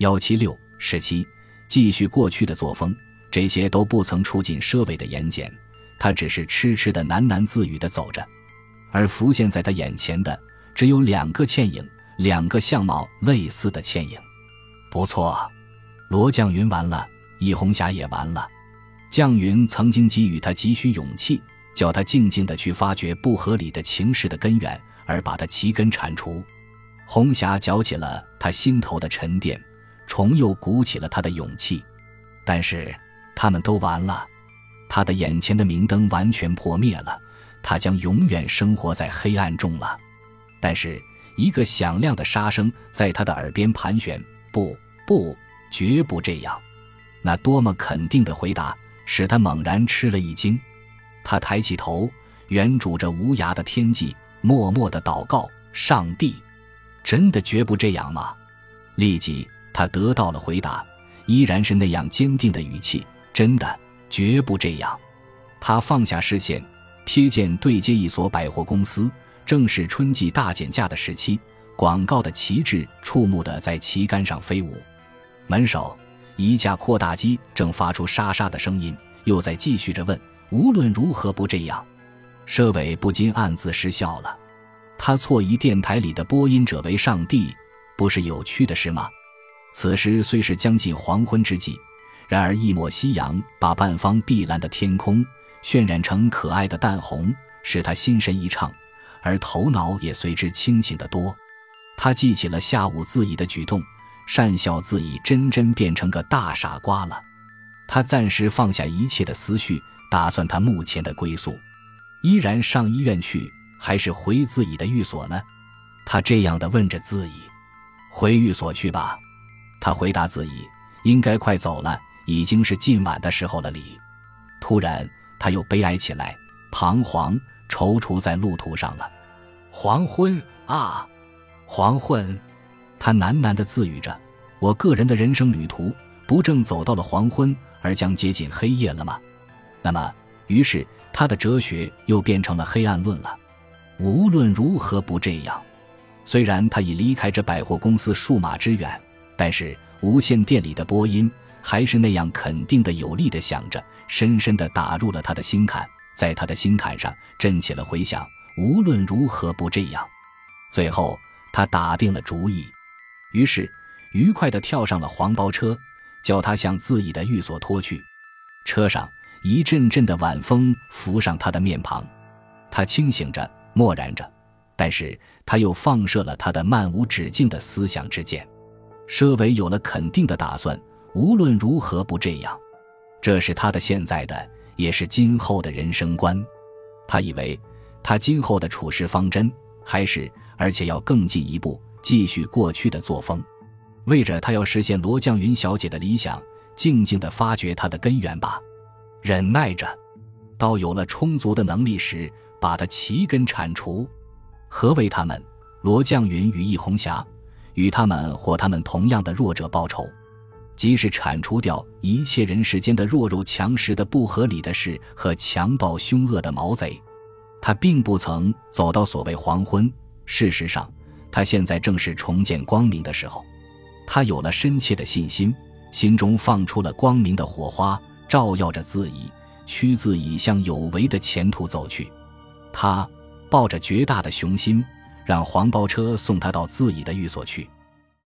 幺七六十七，继续过去的作风，这些都不曾触进佘伟的眼睑，他只是痴痴的喃喃自语的走着，而浮现在他眼前的只有两个倩影，两个相貌类似的倩影。不错，罗绛云完了，易红霞也完了。绛云曾经给予他急需勇气，叫他静静的去发掘不合理的情势的根源，而把它齐根铲除。红霞搅起了他心头的沉淀。重又鼓起了他的勇气，但是他们都完了，他的眼前的明灯完全破灭了，他将永远生活在黑暗中了。但是一个响亮的沙声在他的耳边盘旋：“不，不，绝不这样！”那多么肯定的回答，使他猛然吃了一惊。他抬起头，远瞩着无涯的天际，默默的祷告：“上帝，真的绝不这样吗？”立即。他得到了回答，依然是那样坚定的语气。真的，绝不这样。他放下视线，瞥见对街一所百货公司，正是春季大减价的时期，广告的旗帜触目的在旗杆上飞舞。门首一架扩大机正发出沙沙的声音，又在继续着问：“无论如何不这样。”佘伟不禁暗自失笑了。他错疑电台里的播音者为上帝，不是有趣的事吗？此时虽是将近黄昏之际，然而一抹夕阳把半方碧蓝的天空渲染成可爱的淡红，使他心神一畅，而头脑也随之清醒得多。他记起了下午自己的举动，讪笑自己真真变成个大傻瓜了。他暂时放下一切的思绪，打算他目前的归宿，依然上医院去，还是回自己的寓所呢？他这样的问着自己：“回寓所去吧。”他回答自己：“应该快走了，已经是近晚的时候了。”里，突然他又悲哀起来，彷徨踌躇在路途上了。黄昏啊，黄昏！他喃喃地自语着：“我个人的人生旅途，不正走到了黄昏，而将接近黑夜了吗？”那么，于是他的哲学又变成了黑暗论了。无论如何不这样，虽然他已离开这百货公司数码之远。但是无线电里的播音还是那样肯定的、有力的响着，深深地打入了他的心坎，在他的心坎上震起了回响。无论如何不这样。最后他打定了主意，于是愉快地跳上了黄包车，叫他向自己的寓所拖去。车上一阵阵的晚风拂上他的面庞，他清醒着，默然着，但是他又放射了他的漫无止境的思想之箭。佘维有了肯定的打算，无论如何不这样，这是他的现在的，也是今后的人生观。他以为，他今后的处事方针还是，而且要更进一步，继续过去的作风，为着他要实现罗绛云小姐的理想，静静地发掘他的根源吧，忍耐着，到有了充足的能力时，把它齐根铲除。何为他们？罗绛云与易红霞。与他们或他们同样的弱者报仇，即是铲除掉一切人世间的弱肉强食的不合理的事和强暴凶恶的毛贼。他并不曾走到所谓黄昏，事实上，他现在正是重见光明的时候。他有了深切的信心，心中放出了光明的火花，照耀着自己，驱自己向有为的前途走去。他抱着绝大的雄心。让黄包车送他到自己的寓所去。